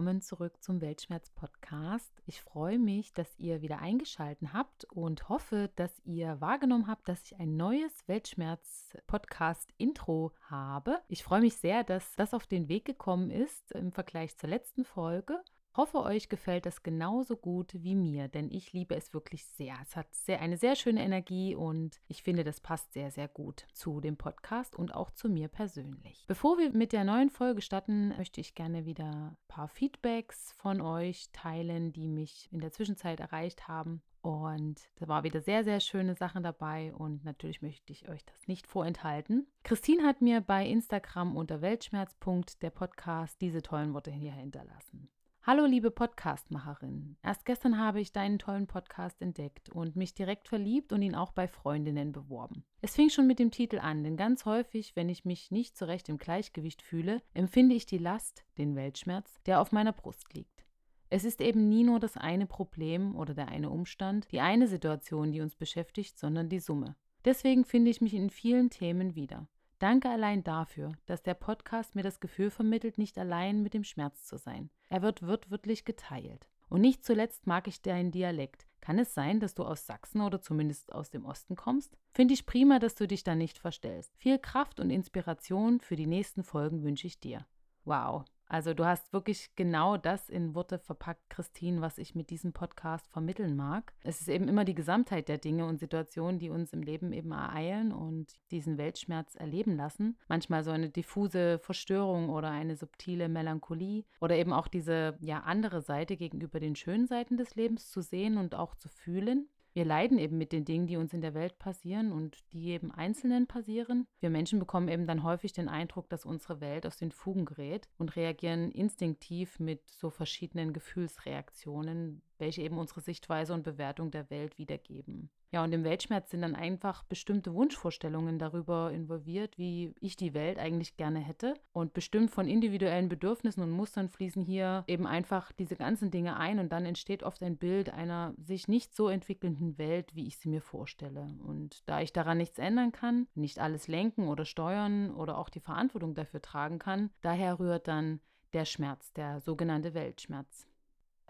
Willkommen zurück zum Weltschmerz-Podcast. Ich freue mich, dass ihr wieder eingeschaltet habt und hoffe, dass ihr wahrgenommen habt, dass ich ein neues Weltschmerz-Podcast-Intro habe. Ich freue mich sehr, dass das auf den Weg gekommen ist im Vergleich zur letzten Folge. Hoffe, euch gefällt das genauso gut wie mir, denn ich liebe es wirklich sehr. Es hat sehr, eine sehr schöne Energie und ich finde, das passt sehr, sehr gut zu dem Podcast und auch zu mir persönlich. Bevor wir mit der neuen Folge starten, möchte ich gerne wieder ein paar Feedbacks von euch teilen, die mich in der Zwischenzeit erreicht haben. Und da war wieder sehr, sehr schöne Sachen dabei und natürlich möchte ich euch das nicht vorenthalten. Christine hat mir bei Instagram unter Weltschmerz. der Podcast diese tollen Worte hier hinterlassen. Hallo liebe Podcastmacherin. Erst gestern habe ich deinen tollen Podcast entdeckt und mich direkt verliebt und ihn auch bei Freundinnen beworben. Es fing schon mit dem Titel an, denn ganz häufig, wenn ich mich nicht so recht im Gleichgewicht fühle, empfinde ich die Last, den Weltschmerz, der auf meiner Brust liegt. Es ist eben nie nur das eine Problem oder der eine Umstand, die eine Situation, die uns beschäftigt, sondern die Summe. Deswegen finde ich mich in vielen Themen wieder. Danke allein dafür, dass der Podcast mir das Gefühl vermittelt, nicht allein mit dem Schmerz zu sein. Er wird wortwörtlich geteilt. Und nicht zuletzt mag ich deinen Dialekt. Kann es sein, dass du aus Sachsen oder zumindest aus dem Osten kommst? Finde ich prima, dass du dich da nicht verstellst. Viel Kraft und Inspiration für die nächsten Folgen wünsche ich dir. Wow, also du hast wirklich genau das in Worte verpackt, Christine, was ich mit diesem Podcast vermitteln mag. Es ist eben immer die Gesamtheit der Dinge und Situationen, die uns im Leben eben ereilen und diesen Weltschmerz erleben lassen. Manchmal so eine diffuse Verstörung oder eine subtile Melancholie oder eben auch diese ja andere Seite gegenüber den schönen Seiten des Lebens zu sehen und auch zu fühlen wir leiden eben mit den Dingen, die uns in der Welt passieren und die jedem Einzelnen passieren. Wir Menschen bekommen eben dann häufig den Eindruck, dass unsere Welt aus den Fugen gerät und reagieren instinktiv mit so verschiedenen Gefühlsreaktionen, welche eben unsere Sichtweise und Bewertung der Welt wiedergeben. Ja, und im Weltschmerz sind dann einfach bestimmte Wunschvorstellungen darüber involviert, wie ich die Welt eigentlich gerne hätte. Und bestimmt von individuellen Bedürfnissen und Mustern fließen hier eben einfach diese ganzen Dinge ein und dann entsteht oft ein Bild einer sich nicht so entwickelnden Welt, wie ich sie mir vorstelle. Und da ich daran nichts ändern kann, nicht alles lenken oder steuern oder auch die Verantwortung dafür tragen kann, daher rührt dann der Schmerz, der sogenannte Weltschmerz.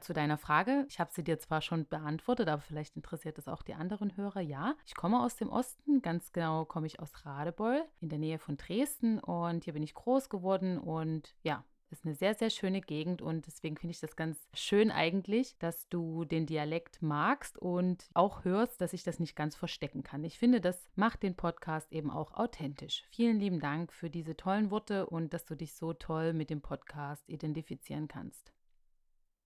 Zu deiner Frage, ich habe sie dir zwar schon beantwortet, aber vielleicht interessiert es auch die anderen Hörer. Ja, ich komme aus dem Osten, ganz genau komme ich aus Radebeul in der Nähe von Dresden und hier bin ich groß geworden und ja, ist eine sehr, sehr schöne Gegend und deswegen finde ich das ganz schön eigentlich, dass du den Dialekt magst und auch hörst, dass ich das nicht ganz verstecken kann. Ich finde, das macht den Podcast eben auch authentisch. Vielen lieben Dank für diese tollen Worte und dass du dich so toll mit dem Podcast identifizieren kannst.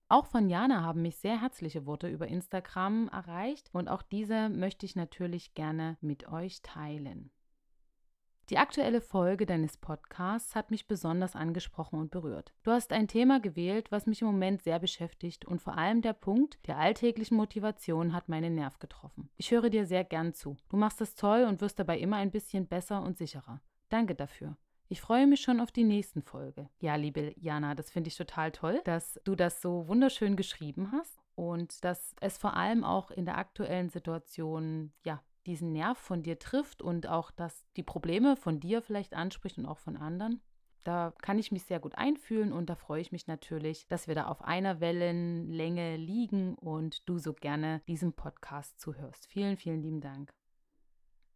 Auch von Jana haben mich sehr herzliche Worte über Instagram erreicht und auch diese möchte ich natürlich gerne mit euch teilen. Die aktuelle Folge deines Podcasts hat mich besonders angesprochen und berührt. Du hast ein Thema gewählt, was mich im Moment sehr beschäftigt und vor allem der Punkt der alltäglichen Motivation hat meinen Nerv getroffen. Ich höre dir sehr gern zu. Du machst es toll und wirst dabei immer ein bisschen besser und sicherer. Danke dafür. Ich freue mich schon auf die nächsten Folge. Ja, liebe Jana, das finde ich total toll, dass du das so wunderschön geschrieben hast und dass es vor allem auch in der aktuellen Situation, ja, diesen Nerv von dir trifft und auch, dass die Probleme von dir vielleicht anspricht und auch von anderen. Da kann ich mich sehr gut einfühlen und da freue ich mich natürlich, dass wir da auf einer Wellenlänge liegen und du so gerne diesem Podcast zuhörst. Vielen, vielen lieben Dank.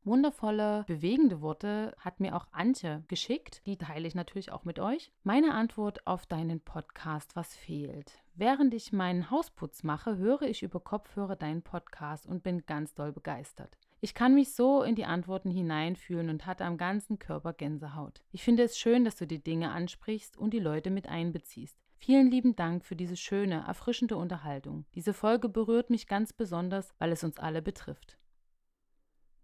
Wundervolle, bewegende Worte hat mir auch Antje geschickt. Die teile ich natürlich auch mit euch. Meine Antwort auf deinen Podcast, was fehlt. Während ich meinen Hausputz mache, höre ich über Kopfhörer deinen Podcast und bin ganz doll begeistert. Ich kann mich so in die Antworten hineinfühlen und hatte am ganzen Körper Gänsehaut. Ich finde es schön, dass du die Dinge ansprichst und die Leute mit einbeziehst. Vielen lieben Dank für diese schöne, erfrischende Unterhaltung. Diese Folge berührt mich ganz besonders, weil es uns alle betrifft.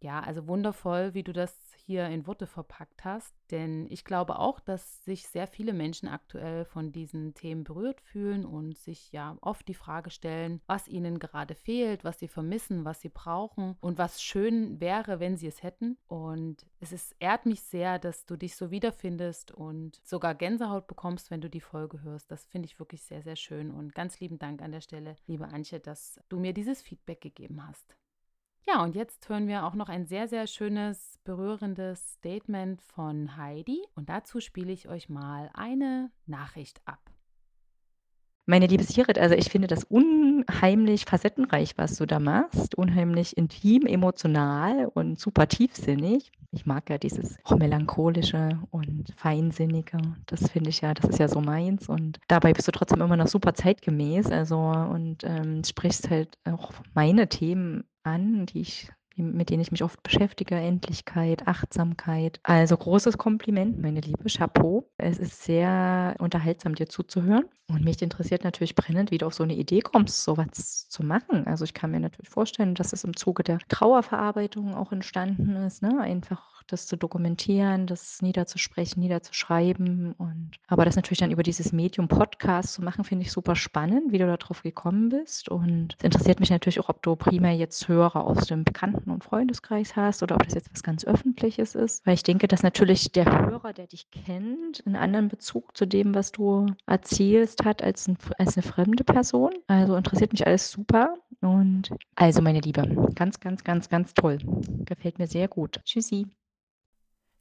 Ja, also wundervoll, wie du das hier in Worte verpackt hast. Denn ich glaube auch, dass sich sehr viele Menschen aktuell von diesen Themen berührt fühlen und sich ja oft die Frage stellen, was ihnen gerade fehlt, was sie vermissen, was sie brauchen und was schön wäre, wenn sie es hätten. Und es ist, ehrt mich sehr, dass du dich so wiederfindest und sogar Gänsehaut bekommst, wenn du die Folge hörst. Das finde ich wirklich sehr, sehr schön. Und ganz lieben Dank an der Stelle, liebe Antje, dass du mir dieses Feedback gegeben hast. Ja, und jetzt hören wir auch noch ein sehr, sehr schönes, berührendes Statement von Heidi. Und dazu spiele ich euch mal eine Nachricht ab. Meine liebe Sirit, also ich finde das unheimlich facettenreich, was du da machst. Unheimlich intim, emotional und super tiefsinnig. Ich mag ja dieses melancholische und feinsinnige. Das finde ich ja, das ist ja so meins. Und dabei bist du trotzdem immer noch super zeitgemäß. Also und ähm, sprichst halt auch meine Themen an, die ich mit denen ich mich oft beschäftige, Endlichkeit, Achtsamkeit. Also großes Kompliment, meine Liebe, Chapeau. Es ist sehr unterhaltsam, dir zuzuhören. Und mich interessiert natürlich brennend, wie du auf so eine Idee kommst, sowas zu machen. Also ich kann mir natürlich vorstellen, dass es im Zuge der Trauerverarbeitung auch entstanden ist, ne? Einfach das zu dokumentieren, das niederzusprechen, niederzuschreiben. Und aber das natürlich dann über dieses Medium Podcast zu machen, finde ich super spannend, wie du darauf gekommen bist. Und es interessiert mich natürlich auch, ob du primär jetzt Hörer aus dem Bekannten- und Freundeskreis hast oder ob das jetzt was ganz Öffentliches ist. Weil ich denke, dass natürlich der Hörer, der dich kennt, einen anderen Bezug zu dem, was du erzählst, hat als, ein, als eine fremde Person. Also interessiert mich alles super. Und also, meine Liebe, ganz, ganz, ganz, ganz toll. Gefällt mir sehr gut. Tschüssi.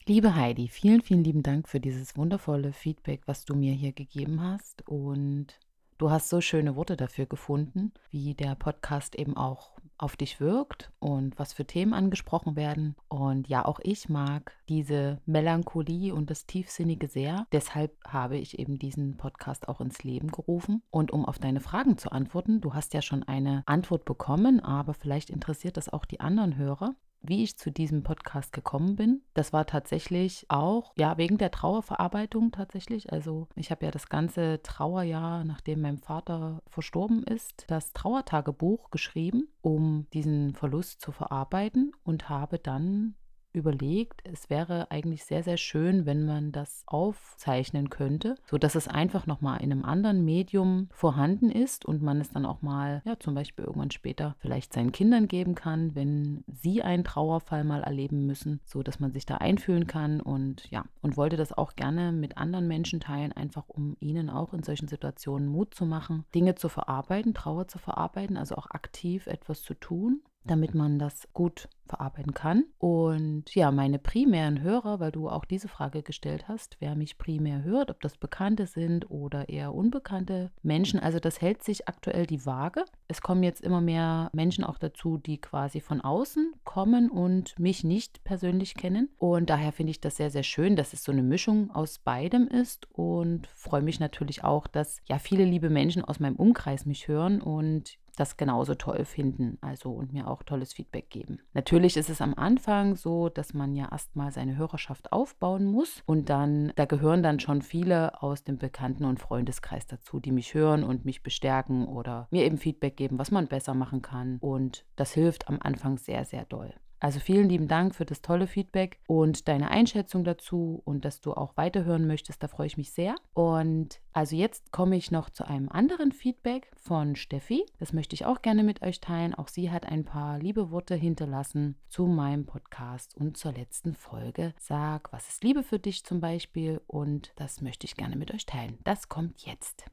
Liebe Heidi, vielen, vielen lieben Dank für dieses wundervolle Feedback, was du mir hier gegeben hast. Und du hast so schöne Worte dafür gefunden, wie der Podcast eben auch auf dich wirkt und was für Themen angesprochen werden. Und ja, auch ich mag diese Melancholie und das Tiefsinnige sehr. Deshalb habe ich eben diesen Podcast auch ins Leben gerufen. Und um auf deine Fragen zu antworten, du hast ja schon eine Antwort bekommen, aber vielleicht interessiert das auch die anderen Hörer wie ich zu diesem Podcast gekommen bin. Das war tatsächlich auch, ja, wegen der Trauerverarbeitung tatsächlich. Also ich habe ja das ganze Trauerjahr, nachdem mein Vater verstorben ist, das Trauertagebuch geschrieben, um diesen Verlust zu verarbeiten und habe dann überlegt, es wäre eigentlich sehr, sehr schön, wenn man das aufzeichnen könnte, sodass es einfach nochmal in einem anderen Medium vorhanden ist und man es dann auch mal, ja, zum Beispiel irgendwann später vielleicht seinen Kindern geben kann, wenn sie einen Trauerfall mal erleben müssen, so dass man sich da einfühlen kann und ja, und wollte das auch gerne mit anderen Menschen teilen, einfach um ihnen auch in solchen Situationen Mut zu machen, Dinge zu verarbeiten, Trauer zu verarbeiten, also auch aktiv etwas zu tun damit man das gut verarbeiten kann. Und ja, meine primären Hörer, weil du auch diese Frage gestellt hast, wer mich primär hört, ob das Bekannte sind oder eher unbekannte Menschen. Also das hält sich aktuell die Waage. Es kommen jetzt immer mehr Menschen auch dazu, die quasi von außen kommen und mich nicht persönlich kennen. Und daher finde ich das sehr, sehr schön, dass es so eine Mischung aus beidem ist und freue mich natürlich auch, dass ja viele liebe Menschen aus meinem Umkreis mich hören und das genauso toll finden, also und mir auch tolles Feedback geben. Natürlich ist es am Anfang so, dass man ja erstmal seine Hörerschaft aufbauen muss und dann, da gehören dann schon viele aus dem Bekannten- und Freundeskreis dazu, die mich hören und mich bestärken oder mir eben Feedback geben, was man besser machen kann. Und das hilft am Anfang sehr, sehr doll. Also vielen lieben Dank für das tolle Feedback und deine Einschätzung dazu und dass du auch weiterhören möchtest. Da freue ich mich sehr. Und also jetzt komme ich noch zu einem anderen Feedback von Steffi. Das möchte ich auch gerne mit euch teilen. Auch sie hat ein paar liebe Worte hinterlassen zu meinem Podcast und zur letzten Folge. Sag, was ist Liebe für dich zum Beispiel? Und das möchte ich gerne mit euch teilen. Das kommt jetzt.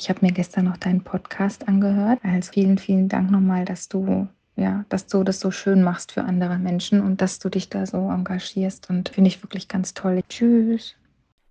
Ich habe mir gestern noch deinen Podcast angehört. Also vielen, vielen Dank nochmal, dass du ja, dass du das so schön machst für andere Menschen und dass du dich da so engagierst und finde ich wirklich ganz toll. Tschüss.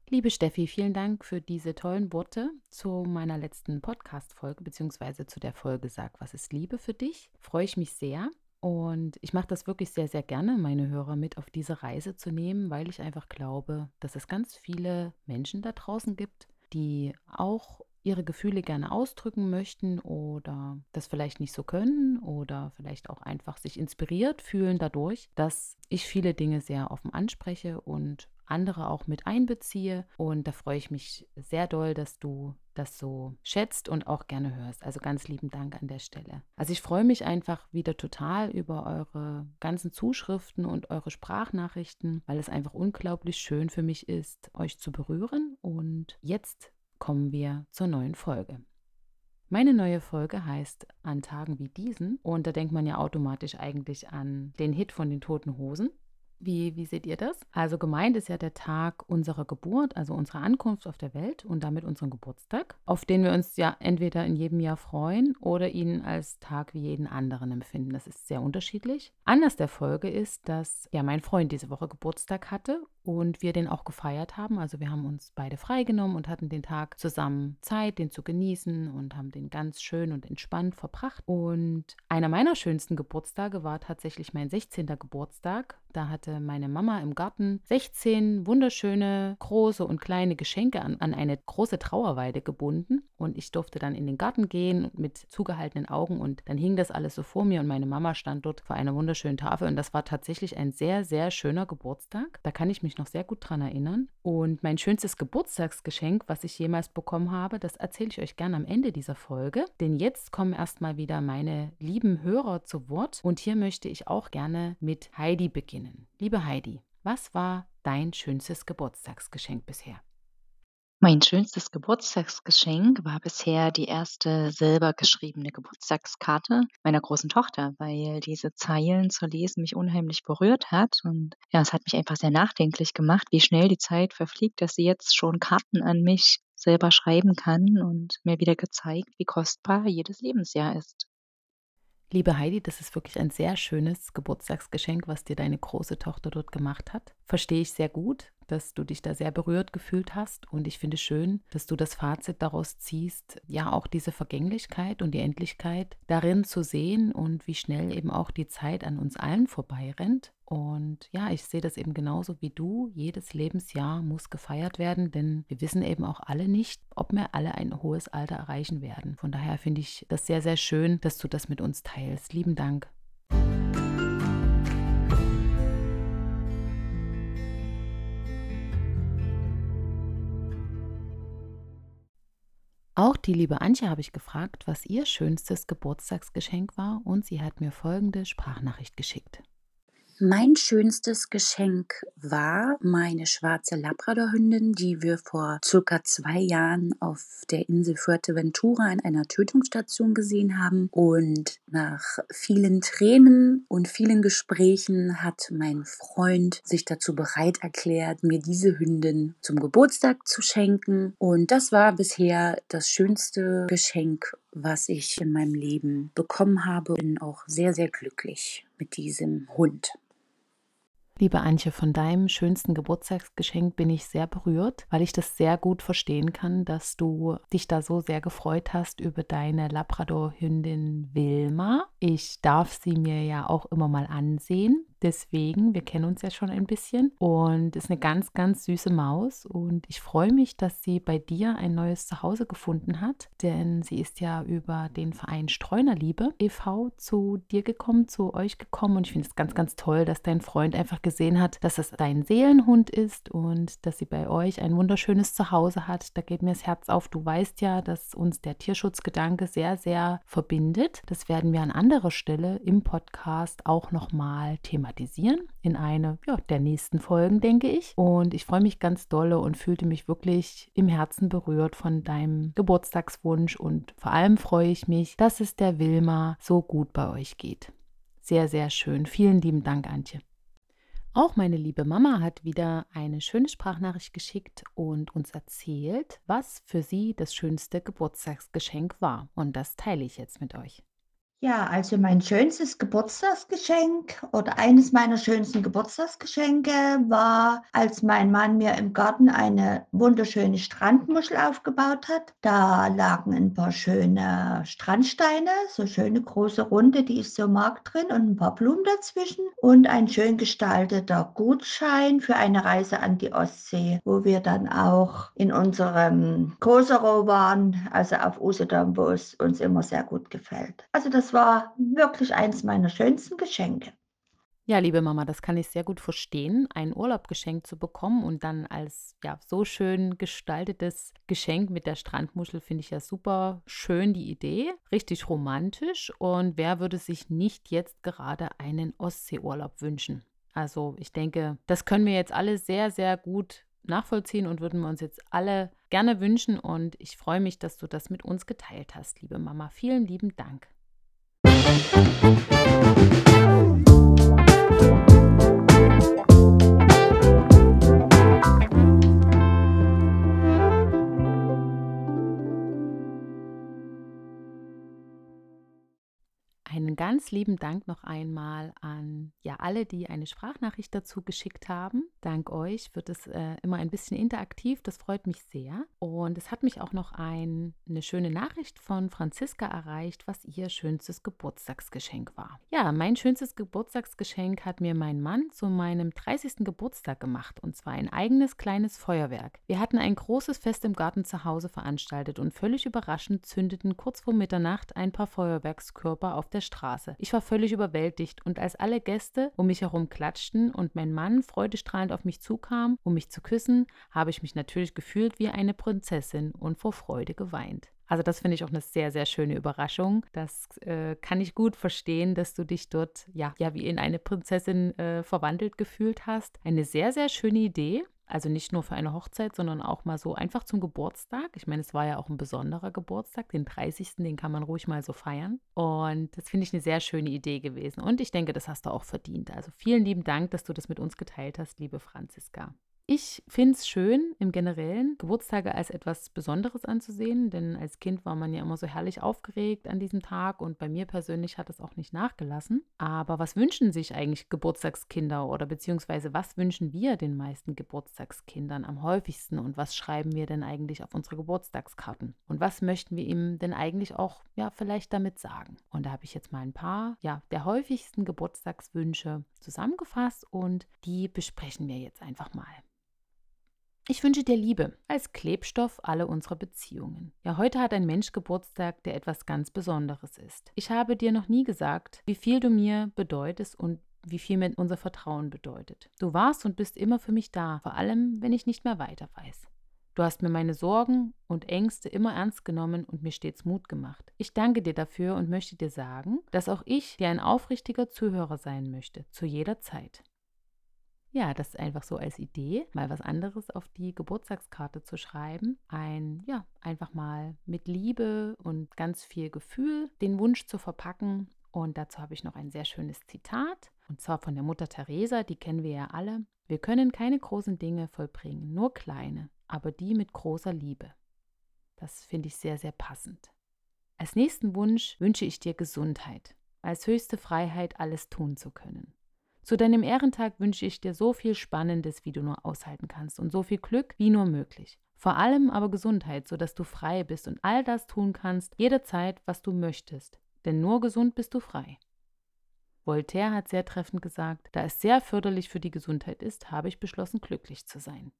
Liebe Steffi, vielen Dank für diese tollen Worte zu meiner letzten Podcast-Folge, beziehungsweise zu der Folge Sag, was ist Liebe für dich? Freue ich mich sehr. Und ich mache das wirklich sehr, sehr gerne, meine Hörer mit auf diese Reise zu nehmen, weil ich einfach glaube, dass es ganz viele Menschen da draußen gibt, die auch ihre Gefühle gerne ausdrücken möchten oder das vielleicht nicht so können oder vielleicht auch einfach sich inspiriert fühlen dadurch, dass ich viele Dinge sehr offen anspreche und andere auch mit einbeziehe. Und da freue ich mich sehr doll, dass du das so schätzt und auch gerne hörst. Also ganz lieben Dank an der Stelle. Also ich freue mich einfach wieder total über eure ganzen Zuschriften und eure Sprachnachrichten, weil es einfach unglaublich schön für mich ist, euch zu berühren. Und jetzt kommen wir zur neuen Folge. Meine neue Folge heißt An Tagen wie diesen und da denkt man ja automatisch eigentlich an den Hit von den Toten Hosen. Wie, wie seht ihr das? Also gemeint ist ja der Tag unserer Geburt, also unserer Ankunft auf der Welt und damit unseren Geburtstag, auf den wir uns ja entweder in jedem Jahr freuen oder ihn als Tag wie jeden anderen empfinden. Das ist sehr unterschiedlich. Anders der Folge ist, dass ja mein Freund diese Woche Geburtstag hatte und wir den auch gefeiert haben. Also wir haben uns beide freigenommen und hatten den Tag zusammen Zeit, den zu genießen und haben den ganz schön und entspannt verbracht. Und einer meiner schönsten Geburtstage war tatsächlich mein 16. Geburtstag. Da hatte meine Mama im Garten 16 wunderschöne große und kleine Geschenke an, an eine große Trauerweide gebunden. Und ich durfte dann in den Garten gehen mit zugehaltenen Augen und dann hing das alles so vor mir und meine Mama stand dort vor einer wunderschönen Tafel. Und das war tatsächlich ein sehr, sehr schöner Geburtstag. Da kann ich mich noch sehr gut dran erinnern. Und mein schönstes Geburtstagsgeschenk, was ich jemals bekommen habe, das erzähle ich euch gerne am Ende dieser Folge. Denn jetzt kommen erstmal wieder meine lieben Hörer zu Wort. Und hier möchte ich auch gerne mit Heidi beginnen. Liebe Heidi, was war dein schönstes Geburtstagsgeschenk bisher? Mein schönstes Geburtstagsgeschenk war bisher die erste selber geschriebene Geburtstagskarte meiner großen Tochter, weil diese Zeilen zu lesen mich unheimlich berührt hat. Und ja, es hat mich einfach sehr nachdenklich gemacht, wie schnell die Zeit verfliegt, dass sie jetzt schon Karten an mich selber schreiben kann und mir wieder gezeigt, wie kostbar jedes Lebensjahr ist. Liebe Heidi, das ist wirklich ein sehr schönes Geburtstagsgeschenk, was dir deine große Tochter dort gemacht hat. Verstehe ich sehr gut, dass du dich da sehr berührt gefühlt hast und ich finde schön, dass du das Fazit daraus ziehst, ja auch diese Vergänglichkeit und die Endlichkeit darin zu sehen und wie schnell eben auch die Zeit an uns allen vorbeirennt und ja, ich sehe das eben genauso wie du. Jedes Lebensjahr muss gefeiert werden, denn wir wissen eben auch alle nicht, ob wir alle ein hohes Alter erreichen werden. Von daher finde ich das sehr, sehr schön, dass du das mit uns teilst. Lieben Dank. Auch die liebe Antje habe ich gefragt, was ihr schönstes Geburtstagsgeschenk war und sie hat mir folgende Sprachnachricht geschickt. Mein schönstes Geschenk war meine schwarze Labradorhündin, die wir vor circa zwei Jahren auf der Insel Fuerteventura in einer Tötungsstation gesehen haben. Und nach vielen Tränen und vielen Gesprächen hat mein Freund sich dazu bereit erklärt, mir diese Hündin zum Geburtstag zu schenken. Und das war bisher das schönste Geschenk, was ich in meinem Leben bekommen habe. Bin auch sehr, sehr glücklich mit diesem Hund. Liebe Antje, von deinem schönsten Geburtstagsgeschenk bin ich sehr berührt, weil ich das sehr gut verstehen kann, dass du dich da so sehr gefreut hast über deine Labrador-Hündin Wilma. Ich darf sie mir ja auch immer mal ansehen. Deswegen, wir kennen uns ja schon ein bisschen und ist eine ganz, ganz süße Maus und ich freue mich, dass sie bei dir ein neues Zuhause gefunden hat, denn sie ist ja über den Verein Streunerliebe e.V. zu dir gekommen, zu euch gekommen und ich finde es ganz, ganz toll, dass dein Freund einfach gesehen hat, dass es dein Seelenhund ist und dass sie bei euch ein wunderschönes Zuhause hat. Da geht mir das Herz auf. Du weißt ja, dass uns der Tierschutzgedanke sehr, sehr verbindet. Das werden wir an anderer Stelle im Podcast auch nochmal thematisieren thematisieren in eine ja, der nächsten Folgen, denke ich. Und ich freue mich ganz dolle und fühlte mich wirklich im Herzen berührt von deinem Geburtstagswunsch und vor allem freue ich mich, dass es der Wilma so gut bei euch geht. Sehr, sehr schön. Vielen lieben Dank, Antje. Auch meine liebe Mama hat wieder eine schöne Sprachnachricht geschickt und uns erzählt, was für sie das schönste Geburtstagsgeschenk war. Und das teile ich jetzt mit euch. Ja, also mein schönstes Geburtstagsgeschenk oder eines meiner schönsten Geburtstagsgeschenke war, als mein Mann mir im Garten eine wunderschöne Strandmuschel aufgebaut hat. Da lagen ein paar schöne Strandsteine, so schöne große Runde, die ich so mag drin und ein paar Blumen dazwischen und ein schön gestalteter Gutschein für eine Reise an die Ostsee, wo wir dann auch in unserem Kosero waren, also auf Usedom, wo es uns immer sehr gut gefällt. Also das war wirklich eins meiner schönsten Geschenke. Ja, liebe Mama, das kann ich sehr gut verstehen, einen Urlaub geschenkt zu bekommen und dann als ja so schön gestaltetes Geschenk mit der Strandmuschel finde ich ja super schön die Idee, richtig romantisch und wer würde sich nicht jetzt gerade einen Ostseeurlaub wünschen? Also, ich denke, das können wir jetzt alle sehr sehr gut nachvollziehen und würden wir uns jetzt alle gerne wünschen und ich freue mich, dass du das mit uns geteilt hast, liebe Mama. Vielen lieben Dank. Einen ganz lieben Dank noch einmal an ja alle, die eine Sprachnachricht dazu geschickt haben. Dank euch wird es äh, immer ein bisschen interaktiv. Das freut mich sehr. Und es hat mich auch noch ein, eine schöne Nachricht von Franziska erreicht, was ihr schönstes Geburtstagsgeschenk war. Ja, mein schönstes Geburtstagsgeschenk hat mir mein Mann zu meinem 30. Geburtstag gemacht. Und zwar ein eigenes kleines Feuerwerk. Wir hatten ein großes Fest im Garten zu Hause veranstaltet und völlig überraschend zündeten kurz vor Mitternacht ein paar Feuerwerkskörper auf der der Straße. Ich war völlig überwältigt und als alle Gäste um mich herum klatschten und mein Mann freudestrahlend auf mich zukam, um mich zu küssen, habe ich mich natürlich gefühlt wie eine Prinzessin und vor Freude geweint. Also das finde ich auch eine sehr, sehr schöne Überraschung. Das äh, kann ich gut verstehen, dass du dich dort ja, ja wie in eine Prinzessin äh, verwandelt gefühlt hast. Eine sehr, sehr schöne Idee. Also nicht nur für eine Hochzeit, sondern auch mal so einfach zum Geburtstag. Ich meine, es war ja auch ein besonderer Geburtstag, den 30. Den kann man ruhig mal so feiern. Und das finde ich eine sehr schöne Idee gewesen. Und ich denke, das hast du auch verdient. Also vielen lieben Dank, dass du das mit uns geteilt hast, liebe Franziska. Ich finde es schön, im Generellen Geburtstage als etwas Besonderes anzusehen, denn als Kind war man ja immer so herrlich aufgeregt an diesem Tag und bei mir persönlich hat es auch nicht nachgelassen. Aber was wünschen sich eigentlich Geburtstagskinder oder beziehungsweise was wünschen wir den meisten Geburtstagskindern am häufigsten und was schreiben wir denn eigentlich auf unsere Geburtstagskarten? Und was möchten wir ihm denn eigentlich auch, ja, vielleicht damit sagen? Und da habe ich jetzt mal ein paar, ja, der häufigsten Geburtstagswünsche zusammengefasst und die besprechen wir jetzt einfach mal. Ich wünsche dir Liebe als Klebstoff aller unserer Beziehungen. Ja, heute hat ein Mensch Geburtstag, der etwas ganz Besonderes ist. Ich habe dir noch nie gesagt, wie viel du mir bedeutest und wie viel mir unser Vertrauen bedeutet. Du warst und bist immer für mich da, vor allem wenn ich nicht mehr weiter weiß. Du hast mir meine Sorgen und Ängste immer ernst genommen und mir stets Mut gemacht. Ich danke dir dafür und möchte dir sagen, dass auch ich dir ein aufrichtiger Zuhörer sein möchte, zu jeder Zeit. Ja, das ist einfach so als Idee, mal was anderes auf die Geburtstagskarte zu schreiben. Ein, ja, einfach mal mit Liebe und ganz viel Gefühl den Wunsch zu verpacken. Und dazu habe ich noch ein sehr schönes Zitat, und zwar von der Mutter Teresa, die kennen wir ja alle. Wir können keine großen Dinge vollbringen, nur kleine, aber die mit großer Liebe. Das finde ich sehr, sehr passend. Als nächsten Wunsch wünsche ich dir Gesundheit, als höchste Freiheit, alles tun zu können. Zu deinem Ehrentag wünsche ich dir so viel Spannendes, wie du nur aushalten kannst und so viel Glück, wie nur möglich. Vor allem aber Gesundheit, sodass du frei bist und all das tun kannst, jederzeit, was du möchtest. Denn nur gesund bist du frei. Voltaire hat sehr treffend gesagt, da es sehr förderlich für die Gesundheit ist, habe ich beschlossen, glücklich zu sein.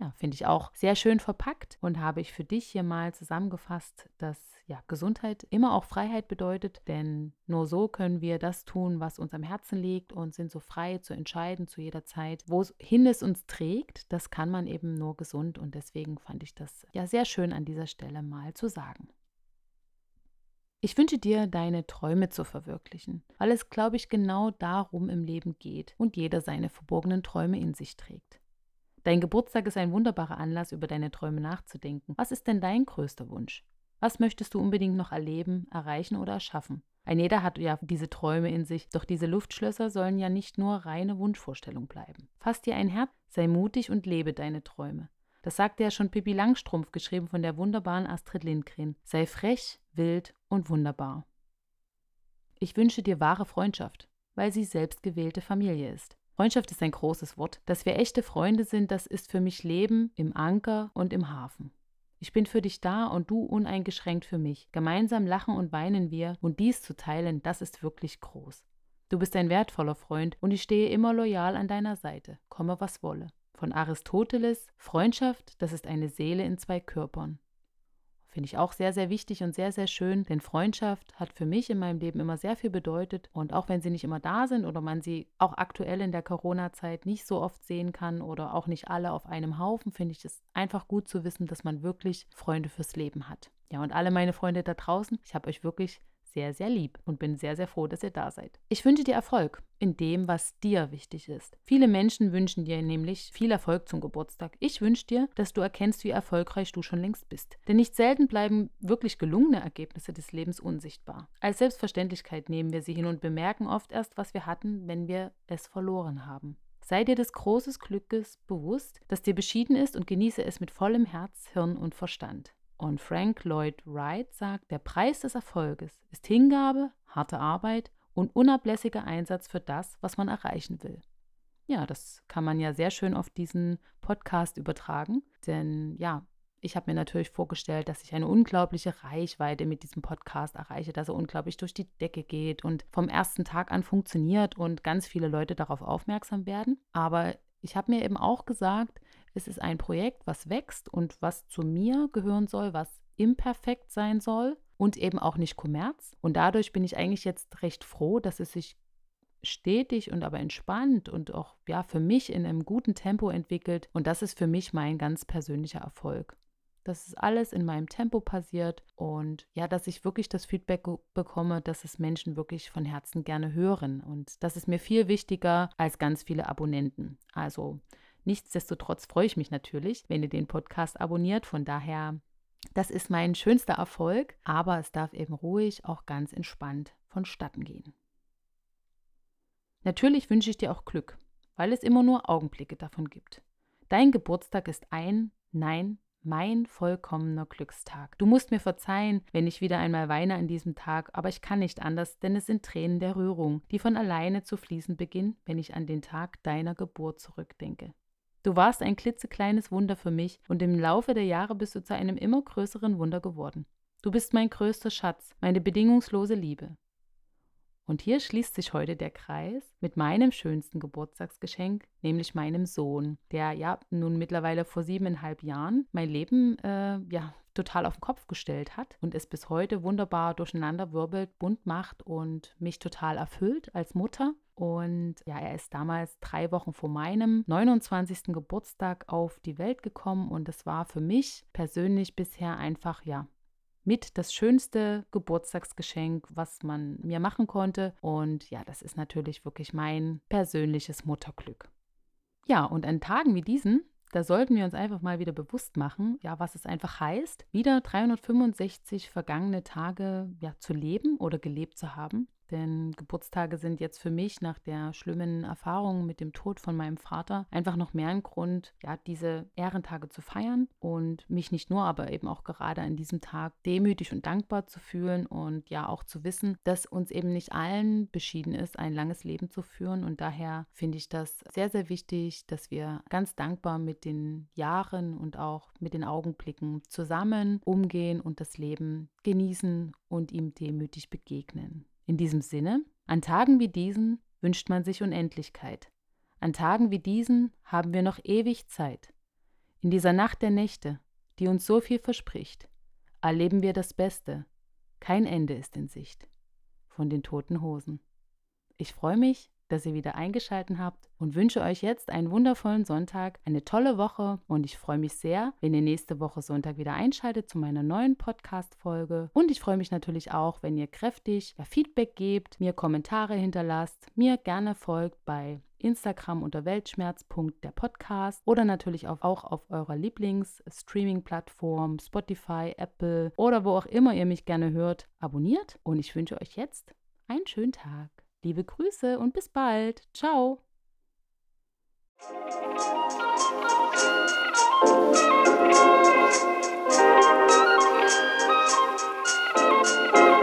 Ja, finde ich auch sehr schön verpackt und habe ich für dich hier mal zusammengefasst, dass ja, Gesundheit immer auch Freiheit bedeutet, denn nur so können wir das tun, was uns am Herzen liegt und sind so frei zu entscheiden zu jeder Zeit, wohin es uns trägt. Das kann man eben nur gesund und deswegen fand ich das ja sehr schön an dieser Stelle mal zu sagen. Ich wünsche dir, deine Träume zu verwirklichen, weil es, glaube ich, genau darum im Leben geht und jeder seine verborgenen Träume in sich trägt. Dein Geburtstag ist ein wunderbarer Anlass, über deine Träume nachzudenken. Was ist denn dein größter Wunsch? Was möchtest du unbedingt noch erleben, erreichen oder erschaffen? Ein jeder hat ja diese Träume in sich, doch diese Luftschlösser sollen ja nicht nur reine Wunschvorstellung bleiben. Fass dir ein Herz, sei mutig und lebe deine Träume. Das sagte ja schon Pippi Langstrumpf, geschrieben von der wunderbaren Astrid Lindgren. Sei frech, wild und wunderbar. Ich wünsche dir wahre Freundschaft, weil sie selbstgewählte Familie ist. Freundschaft ist ein großes Wort. Dass wir echte Freunde sind, das ist für mich Leben im Anker und im Hafen. Ich bin für dich da und du uneingeschränkt für mich. Gemeinsam lachen und weinen wir und dies zu teilen, das ist wirklich groß. Du bist ein wertvoller Freund und ich stehe immer loyal an deiner Seite, komme was wolle. Von Aristoteles, Freundschaft, das ist eine Seele in zwei Körpern. Finde ich auch sehr, sehr wichtig und sehr, sehr schön, denn Freundschaft hat für mich in meinem Leben immer sehr viel bedeutet. Und auch wenn sie nicht immer da sind oder man sie auch aktuell in der Corona-Zeit nicht so oft sehen kann oder auch nicht alle auf einem Haufen, finde ich es einfach gut zu wissen, dass man wirklich Freunde fürs Leben hat. Ja, und alle meine Freunde da draußen, ich habe euch wirklich sehr, sehr lieb und bin sehr, sehr froh, dass ihr da seid. Ich wünsche dir Erfolg in dem, was dir wichtig ist. Viele Menschen wünschen dir nämlich viel Erfolg zum Geburtstag. Ich wünsche dir, dass du erkennst, wie erfolgreich du schon längst bist. Denn nicht selten bleiben wirklich gelungene Ergebnisse des Lebens unsichtbar. Als Selbstverständlichkeit nehmen wir sie hin und bemerken oft erst, was wir hatten, wenn wir es verloren haben. Sei dir des großen Glückes bewusst, das dir beschieden ist und genieße es mit vollem Herz, Hirn und Verstand. Und Frank Lloyd Wright sagt, der Preis des Erfolges ist Hingabe, harte Arbeit und unablässiger Einsatz für das, was man erreichen will. Ja, das kann man ja sehr schön auf diesen Podcast übertragen, denn ja, ich habe mir natürlich vorgestellt, dass ich eine unglaubliche Reichweite mit diesem Podcast erreiche, dass er unglaublich durch die Decke geht und vom ersten Tag an funktioniert und ganz viele Leute darauf aufmerksam werden. Aber ich habe mir eben auch gesagt, es ist ein Projekt, was wächst und was zu mir gehören soll, was imperfekt sein soll und eben auch nicht Kommerz. Und dadurch bin ich eigentlich jetzt recht froh, dass es sich stetig und aber entspannt und auch ja für mich in einem guten Tempo entwickelt und das ist für mich mein ganz persönlicher Erfolg. Dass es alles in meinem Tempo passiert und ja, dass ich wirklich das Feedback bekomme, dass es Menschen wirklich von Herzen gerne hören und das ist mir viel wichtiger als ganz viele Abonnenten. Also Nichtsdestotrotz freue ich mich natürlich, wenn ihr den Podcast abonniert. Von daher, das ist mein schönster Erfolg, aber es darf eben ruhig auch ganz entspannt vonstatten gehen. Natürlich wünsche ich dir auch Glück, weil es immer nur Augenblicke davon gibt. Dein Geburtstag ist ein, nein, mein vollkommener Glückstag. Du musst mir verzeihen, wenn ich wieder einmal weine an diesem Tag, aber ich kann nicht anders, denn es sind Tränen der Rührung, die von alleine zu fließen beginnen, wenn ich an den Tag deiner Geburt zurückdenke. Du warst ein klitzekleines Wunder für mich und im Laufe der Jahre bist du zu einem immer größeren Wunder geworden. Du bist mein größter Schatz, meine bedingungslose Liebe. Und hier schließt sich heute der Kreis mit meinem schönsten Geburtstagsgeschenk, nämlich meinem Sohn, der ja nun mittlerweile vor siebeneinhalb Jahren mein Leben äh, ja total auf den Kopf gestellt hat und es bis heute wunderbar durcheinander wirbelt, bunt macht und mich total erfüllt als Mutter. Und ja, er ist damals drei Wochen vor meinem 29. Geburtstag auf die Welt gekommen und es war für mich persönlich bisher einfach ja mit das schönste Geburtstagsgeschenk, was man mir machen konnte. Und ja, das ist natürlich wirklich mein persönliches Mutterglück. Ja, und an Tagen wie diesen, da sollten wir uns einfach mal wieder bewusst machen, ja, was es einfach heißt, wieder 365 vergangene Tage ja, zu leben oder gelebt zu haben. Denn Geburtstage sind jetzt für mich nach der schlimmen Erfahrung mit dem Tod von meinem Vater einfach noch mehr ein Grund, ja, diese Ehrentage zu feiern und mich nicht nur, aber eben auch gerade an diesem Tag demütig und dankbar zu fühlen und ja auch zu wissen, dass uns eben nicht allen beschieden ist, ein langes Leben zu führen. Und daher finde ich das sehr, sehr wichtig, dass wir ganz dankbar mit den Jahren und auch mit den Augenblicken zusammen umgehen und das Leben genießen und ihm demütig begegnen. In diesem Sinne, an Tagen wie diesen wünscht man sich Unendlichkeit. An Tagen wie diesen haben wir noch ewig Zeit. In dieser Nacht der Nächte, die uns so viel verspricht, erleben wir das Beste. Kein Ende ist in Sicht. Von den toten Hosen. Ich freue mich, dass ihr wieder eingeschaltet habt und wünsche euch jetzt einen wundervollen Sonntag, eine tolle Woche und ich freue mich sehr, wenn ihr nächste Woche Sonntag wieder einschaltet zu meiner neuen Podcast-Folge. Und ich freue mich natürlich auch, wenn ihr kräftig Feedback gebt, mir Kommentare hinterlasst, mir gerne folgt bei Instagram unter Weltschmerz.der Podcast oder natürlich auch auf eurer Lieblings-Streaming-Plattform, Spotify, Apple oder wo auch immer ihr mich gerne hört, abonniert. Und ich wünsche euch jetzt einen schönen Tag. Liebe Grüße und bis bald. Ciao. Thank you.